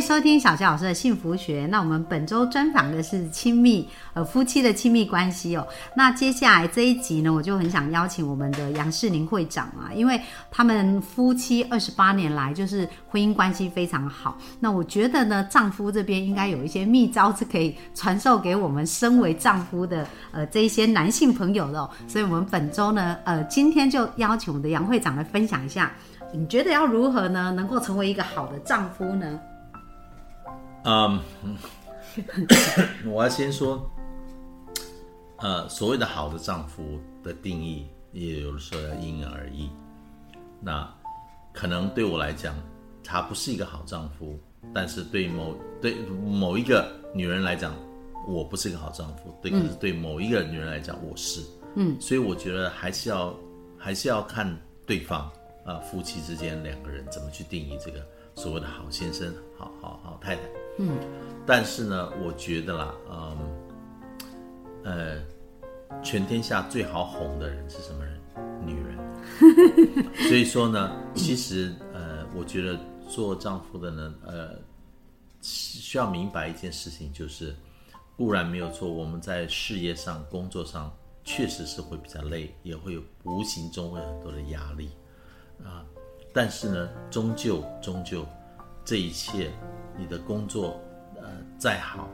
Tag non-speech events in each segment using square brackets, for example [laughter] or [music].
收听小纪老师的幸福学。那我们本周专访的是亲密呃夫妻的亲密关系哦。那接下来这一集呢，我就很想邀请我们的杨世宁会长啊，因为他们夫妻二十八年来就是婚姻关系非常好。那我觉得呢，丈夫这边应该有一些秘招是可以传授给我们身为丈夫的呃这一些男性朋友的、所以我们本周呢，呃，今天就邀请我们的杨会长来分享一下，你觉得要如何呢，能够成为一个好的丈夫呢？嗯，我要先说，呃，所谓的好的丈夫的定义，也有的时候要因人而异。那可能对我来讲，他不是一个好丈夫，但是对某对某一个女人来讲，我不是一个好丈夫。对，可是对某一个女人来讲，我是。嗯，所以我觉得还是要还是要看对方啊，夫妻之间两个人怎么去定义这个所谓的好先生、好好好太太。嗯，但是呢，我觉得啦，嗯，呃，全天下最好哄的人是什么人？女人。[laughs] 所以说呢，其实呃，我觉得做丈夫的呢，呃，需要明白一件事情，就是固然没有错，我们在事业上、工作上确实是会比较累，也会有无形中会有很多的压力啊。但是呢，终究终究这一切。你的工作，呃，再好，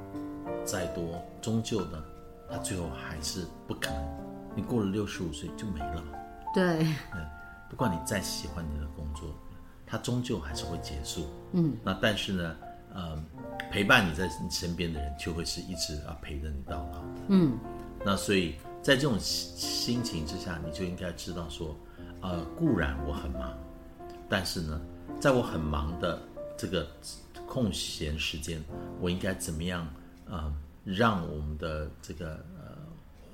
再多，终究呢，他最后还是不可能。你过了六十五岁就没了。对。嗯，不管你再喜欢你的工作，它终究还是会结束。嗯。那但是呢，呃，陪伴你在你身边的人，就会是一直啊陪着你到老。嗯。那所以在这种心情之下，你就应该知道说，呃，固然我很忙，但是呢，在我很忙的这个。空闲时间，我应该怎么样啊？让我们的这个呃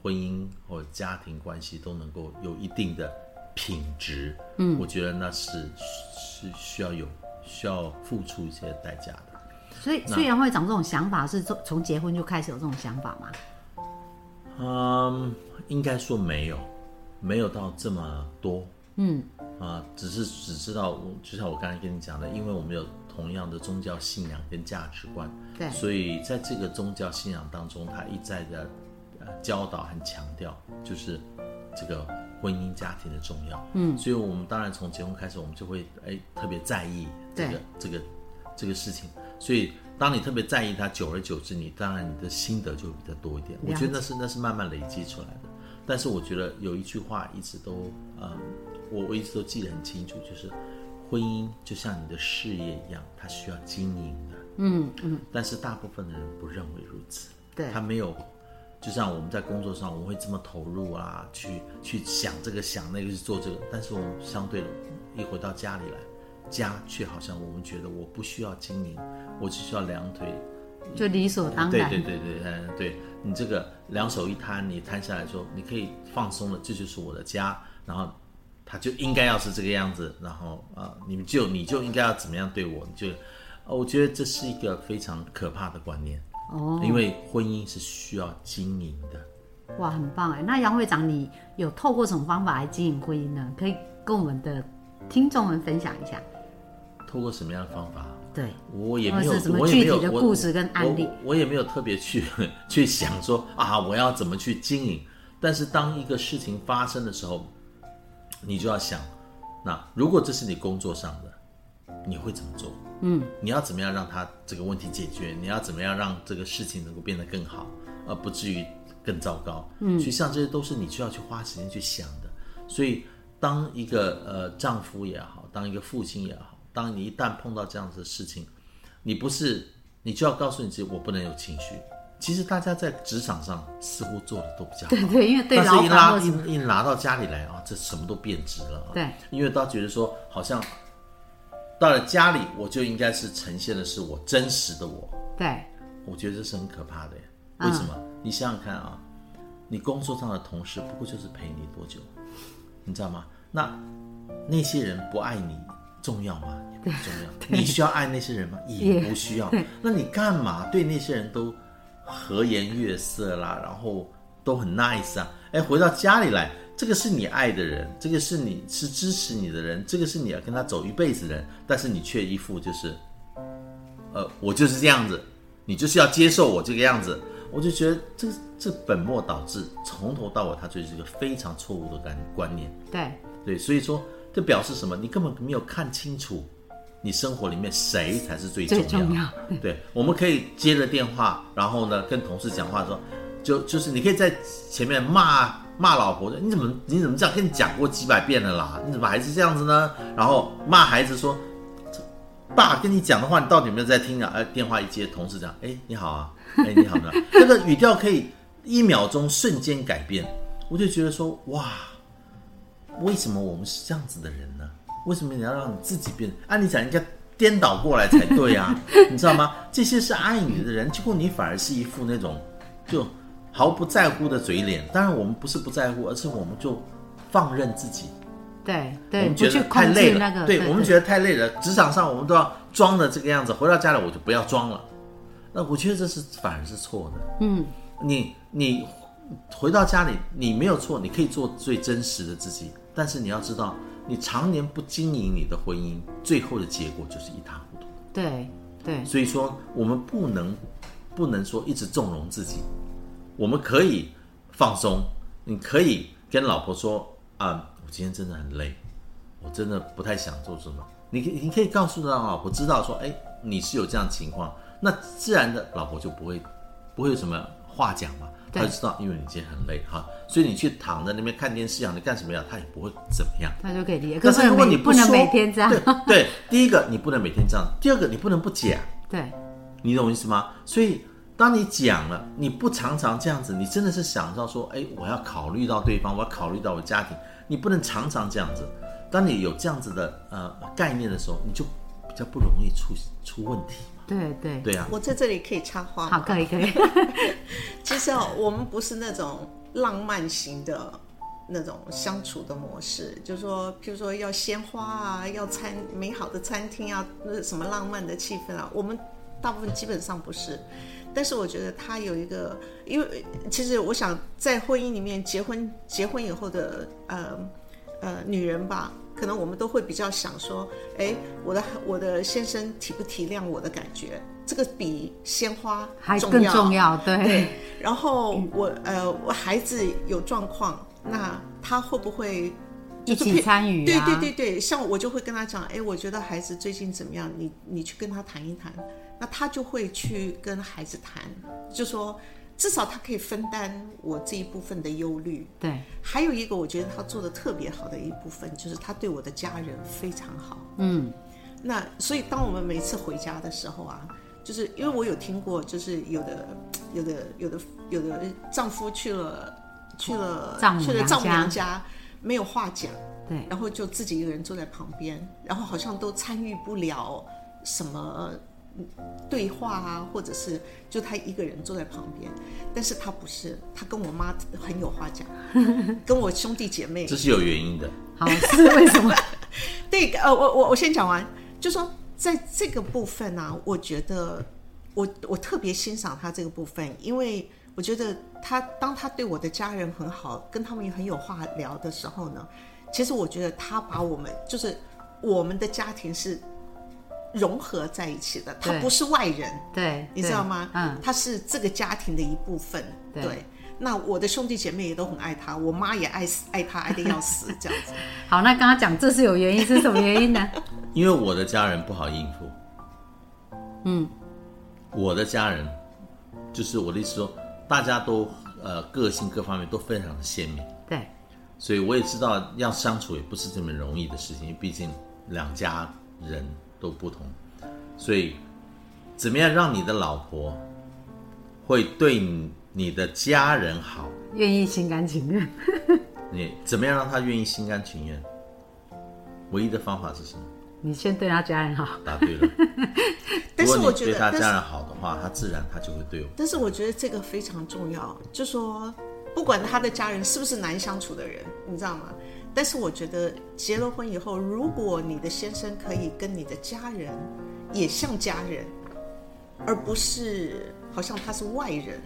婚姻或家庭关系都能够有一定的品质？嗯，我觉得那是是需要有需要付出一些代价的。所以，所以杨会长这种想法是从从结婚就开始有这种想法吗？嗯，应该说没有，没有到这么多。嗯，啊，只是只知道，就像我刚才跟你讲的，因为我们有。同样的宗教信仰跟价值观，对，所以在这个宗教信仰当中，他一再的呃教导和强调，就是这个婚姻家庭的重要。嗯，所以我们当然从结婚开始，我们就会哎特别在意这个这个这个事情。所以当你特别在意它，久而久之，你当然你的心得就会比较多一点。我觉得那是那是慢慢累积出来的。但是我觉得有一句话一直都呃，我我一直都记得很清楚，就是。婚姻就像你的事业一样，它需要经营的。嗯嗯。但是大部分的人不认为如此。对。他没有，就像我们在工作上，我们会这么投入啊，去去想这个想那个去做这个。但是我们相对的，一回到家里来，家却好像我们觉得我不需要经营，我只需要两腿，就理所当然。对对对对，嗯，对你这个两手一摊，你摊下来说，你可以放松了，这就是我的家。然后。他就应该要是这个样子，然后啊，你们就你就应该要怎么样对我？你就，我觉得这是一个非常可怕的观念哦，因为婚姻是需要经营的。哇，很棒哎！那杨会长，你有透过什么方法来经营婚姻呢？可以跟我们的听众们分享一下。透过什么样的方法？对，我也没有什么具体的故事跟案例，我也没有特别去 [laughs] 去想说啊，我要怎么去经营。但是当一个事情发生的时候。你就要想，那如果这是你工作上的，你会怎么做？嗯，你要怎么样让他这个问题解决？你要怎么样让这个事情能够变得更好，而不至于更糟糕？嗯，实际上这些都是你需要去花时间去想的。所以，当一个呃丈夫也好，当一个父亲也好，当你一旦碰到这样子的事情，你不是你就要告诉你自己，我不能有情绪。其实大家在职场上似乎做的都比较好，对对，因为对老板一一拿到家里来啊，这什么都变质了。啊对，因为他觉得说，好像到了家里，我就应该是呈现的是我真实的我。对，我觉得这是很可怕的。为什么？你想想看啊，你工作上的同事不过就是陪你多久，你知道吗？那那些人不爱你重要吗？也不重要。你需要爱那些人吗？也不需要。那你干嘛对那些人都和颜悦色啦？然后都很 nice 啊？哎，回到家里来，这个是你爱的人，这个是你是支持你的人，这个是你要跟他走一辈子的人，但是你却一副就是，呃，我就是这样子，你就是要接受我这个样子。我就觉得这这本末倒置，从头到尾，他就是一个非常错误的观观念。对对，所以说这表示什么？你根本没有看清楚，你生活里面谁才是最重要？对，我们可以接了电话，然后呢跟同事讲话说，就就是你可以在前面骂骂老婆，你怎么你怎么这样？跟你讲过几百遍了啦，你怎么还是这样子呢？然后骂孩子说。爸跟你讲的话，你到底有没有在听啊？哎，电话一接，同事讲，哎，你好啊，哎，你好呢。[laughs] 这个语调可以一秒钟瞬间改变，我就觉得说，哇，为什么我们是这样子的人呢？为什么你要让你自己变？按理讲应该颠倒过来才对啊，[laughs] 你知道吗？这些是爱你的人，结果你反而是一副那种就毫不在乎的嘴脸。当然，我们不是不在乎，而是我们就放任自己。对对，我们觉得太累了。对我们觉得太累了。职场上我们都要装的这个样子，回到家里我就不要装了。那我觉得这是反而是错的。嗯，你你回到家里，你没有错，你可以做最真实的自己。但是你要知道，你常年不经营你的婚姻，最后的结果就是一塌糊涂。对对，所以说我们不能不能说一直纵容自己，我们可以放松。你可以跟老婆说啊。我今天真的很累，我真的不太想做什么。你可你可以告诉他老婆知道说，哎，你是有这样情况，那自然的老婆就不会不会有什么话讲嘛。他就知道，因为你今天很累哈，所以你去躺在那边看电视啊，你干什么呀？他也不会怎么样。他就可以理解。可是如果你不能每天这样，对对，第一个你不能每天这样，第二个你不能不讲。对，你懂我意思吗？所以当你讲了，你不常常这样子，你真的是想到说，哎，我要考虑到对方，我要考虑到我家庭。你不能常常这样子，当你有这样子的呃概念的时候，你就比较不容易出出问题嘛。对对对啊！我在这里可以插话好，可以可以。[laughs] 其实哦，我们不是那种浪漫型的那种相处的模式，就是说，譬如说要鲜花啊，要餐美好的餐厅啊，那什么浪漫的气氛啊，我们大部分基本上不是。但是我觉得他有一个，因为其实我想在婚姻里面结婚结婚以后的呃呃女人吧，可能我们都会比较想说，哎，我的我的先生体不体谅我的感觉，这个比鲜花还更重要，对。然后我呃我孩子有状况，那他会不会一起参与？对对对对，像我就会跟他讲，哎，我觉得孩子最近怎么样，你你去跟他谈一谈。那他就会去跟孩子谈，就说至少他可以分担我这一部分的忧虑。对，还有一个我觉得他做的特别好的一部分，就是他对我的家人非常好。嗯，那所以当我们每次回家的时候啊，就是因为我有听过，就是有的、有的、有的、有的丈夫去了去了去了丈母娘家，没有话讲，对，然后就自己一个人坐在旁边，然后好像都参与不了什么。对话啊，或者是就他一个人坐在旁边，但是他不是，他跟我妈很有话讲，[laughs] 跟我兄弟姐妹，这是有原因的。好，是为什么？[laughs] 对，呃，我我我先讲完，就说在这个部分呢，我觉得我我特别欣赏他这个部分，因为我觉得他当他对我的家人很好，跟他们也很有话聊的时候呢，其实我觉得他把我们就是我们的家庭是。融合在一起的，他不是外人，对，你知道吗？嗯，他是这个家庭的一部分。对，那我的兄弟姐妹也都很爱他，我妈也爱死爱他，爱的要死，[laughs] 这样子。好，那刚刚讲这是有原因，是什么原因呢？[laughs] 因为我的家人不好应付。嗯，我的家人，就是我的意思说，大家都呃个性各方面都非常的鲜明。对，所以我也知道要相处也不是这么容易的事情，因为毕竟两家人。都不同，所以怎么样让你的老婆会对你你的家人好？愿意心甘情愿。[laughs] 你怎么样让他愿意心甘情愿？唯一的方法是什么？你先对他家人好。答对了。[laughs] 但是我觉得对他家人好的话，他自然他就会对我。但是我觉得这个非常重要，就说不管他的家人是不是难相处的人，你知道吗？但是我觉得结了婚以后，如果你的先生可以跟你的家人也像家人，而不是好像他是外人，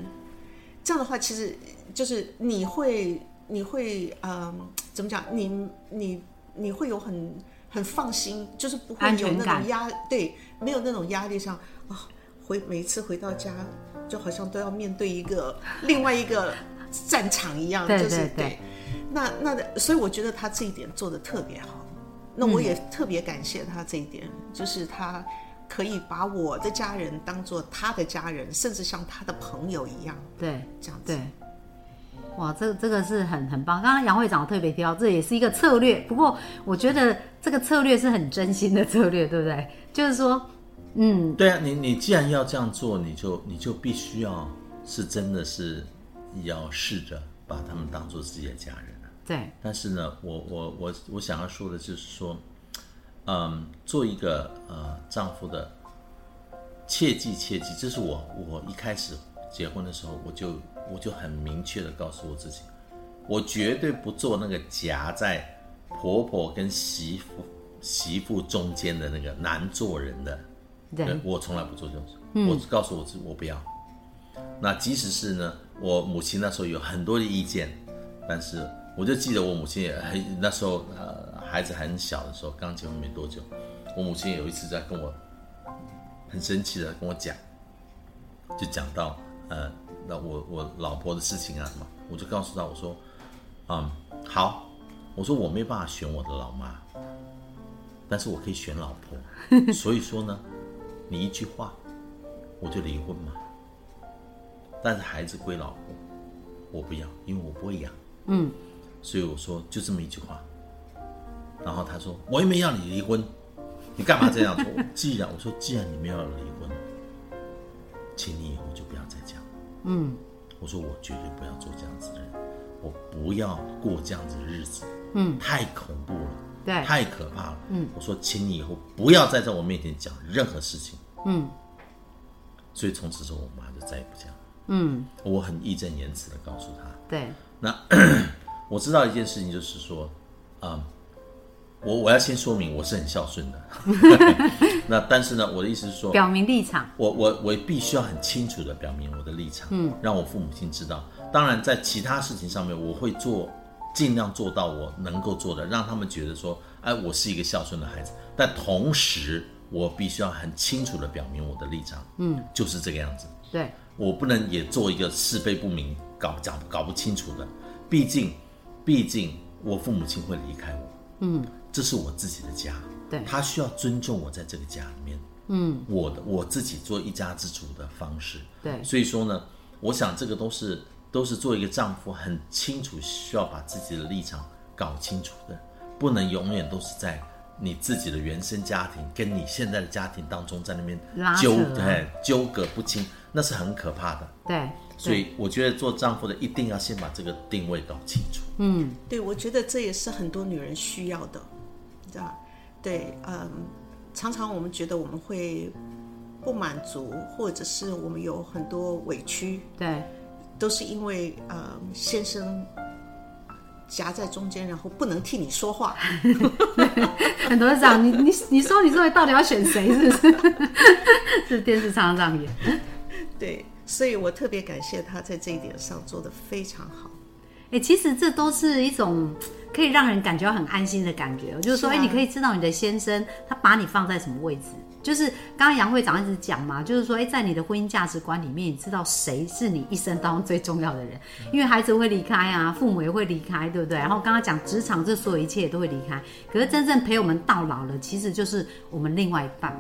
这样的话，其实就是你会你会嗯，怎么讲？你你你会有很很放心，就是不会有那种压对，没有那种压力上啊、回每一次回到家，就好像都要面对一个另外一个战场一样，对就是对对那那的，所以我觉得他这一点做的特别好。那我也特别感谢他这一点，就是他可以把我的家人当做他的家人，甚至像他的朋友一样，对这样子。对。哇，这个这个是很很棒。刚刚杨会长特别提到，这也是一个策略。不过我觉得这个策略是很真心的策略，对不对？就是说，嗯，对啊，你你既然要这样做，你就你就必须要是真的是要试着把他们当做自己的家人啊。对但是呢，我我我我想要说的就是说，嗯，做一个呃丈夫的，切记切记，这是我我一开始结婚的时候，我就我就很明确的告诉我自己，我绝对不做那个夹在婆婆跟媳妇媳妇中间的那个难做人的。对对我从来不做这种事。我告诉我自己，我不要。那即使是呢，我母亲那时候有很多的意见，但是我就记得我母亲也很那时候呃孩子很小的时候，刚结婚没多久，我母亲有一次在跟我很生气的跟我讲，就讲到呃那我我老婆的事情啊什么，我就告诉她我说，嗯好，我说我没办法选我的老妈，但是我可以选老婆，所以说呢，你一句话我就离婚嘛。但是孩子归老婆，我不要，因为我不会养。嗯，所以我说就这么一句话。然后他说我也没要你离婚，[laughs] 你干嘛这样做？既然我说既然你没有要离婚，请你以后就不要再讲。嗯，我说我绝对不要做这样子的人，我不要过这样子的日子。嗯，太恐怖了，对太可怕了。嗯，我说请你以后不要再在我面前讲任何事情。嗯所以从此之后，我妈就再也不讲了。嗯，我很义正言辞的告诉他，对那 [clears throat] 我知道一件事情，就是说，啊、我我要先说明我是很孝顺的。[laughs] 那但是呢，我的意思是说，表明立场。我我我必须要很清楚的表明我的立场，嗯，让我父母亲知道。当然，在其他事情上面，我会做尽量做到我能够做的，让他们觉得说，哎，我是一个孝顺的孩子。但同时，我必须要很清楚的表明我的立场，嗯，就是这个样子。对我不能也做一个是非不明、搞讲搞不清楚的。毕竟，毕竟我父母亲会离开我，嗯，这是我自己的家，对。他需要尊重我在这个家里面，嗯，我的我自己做一家之主的方式。对。所以说呢，我想这个都是都是做一个丈夫很清楚，需要把自己的立场搞清楚的，不能永远都是在你自己的原生家庭跟你现在的家庭当中在那边纠啊对纠葛不清，那是很可怕的。对，所以我觉得做丈夫的一定要先把这个定位搞清楚。嗯对，我觉得这也是很多女人需要的，你知道吧？对，嗯，常常我们觉得我们会不满足，或者是我们有很多委屈，对都是因为呃先生夹在中间，然后不能替你说话。[laughs] 很多人讲你你你说你说你到底要选谁？是不是？[laughs] 是电视常常这样演。[laughs] 对，所以我特别感谢他在这一点上做的非常好。哎、其实这都是一种可以让人感觉到很安心的感觉哦。就是说，哎、是啊你可以知道你的先生他把你放在什么位置。就是刚刚杨会长一直讲嘛，就是说，哎、在你的婚姻价值观里面，你知道谁是你一生当中最重要的人，因为孩子会离开啊，父母也会离开，对不对？然后刚刚讲职场，这所有一切也都会离开。可是真正陪我们到老了，其实就是我们另外一半。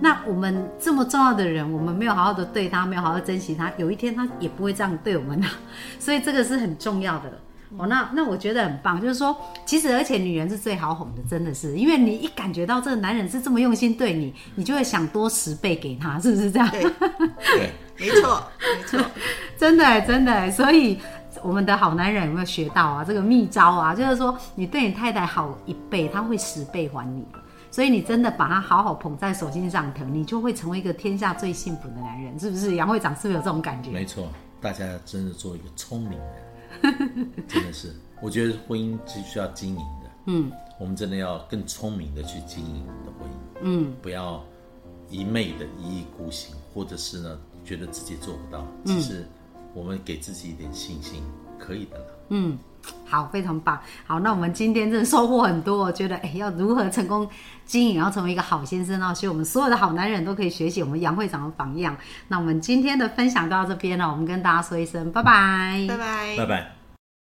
那我们这么重要的人，我们没有好好的对他，没有好好珍惜他，有一天他也不会这样对我们啊，所以这个是很重要的。哦，那那我觉得很棒，就是说，其实而且女人是最好哄的，真的是，因为你一感觉到这个男人是这么用心对你，你就会想多十倍给他，是不是这样？对，[laughs] 对，没错，没错。[laughs] 真的真的，所以我们的好男人有没有学到啊？这个秘招啊，就是说你对你太太好一倍，他会十倍还你的。所以你真的把他好好捧在手心上疼，你就会成为一个天下最幸福的男人，是不是？杨会长是不是有这种感觉？没错，大家真的做一个聪明人，[laughs] 真的是，我觉得婚姻是需要经营的，嗯。我们真的要更聪明的去经营我们的婚姻，嗯。不要一昧的一意孤行，或者是呢觉得自己做不到。其实我们给自己一点信心，可以的了。嗯，好，非常棒。好，那我们今天真的收获很多，我觉得哎，要如何成功经营，然后成为一个好先生呢，所以我们所有的好男人都可以学习我们杨会长的榜样。那我们今天的分享就到这边了，我们跟大家说一声拜拜，拜拜，拜拜。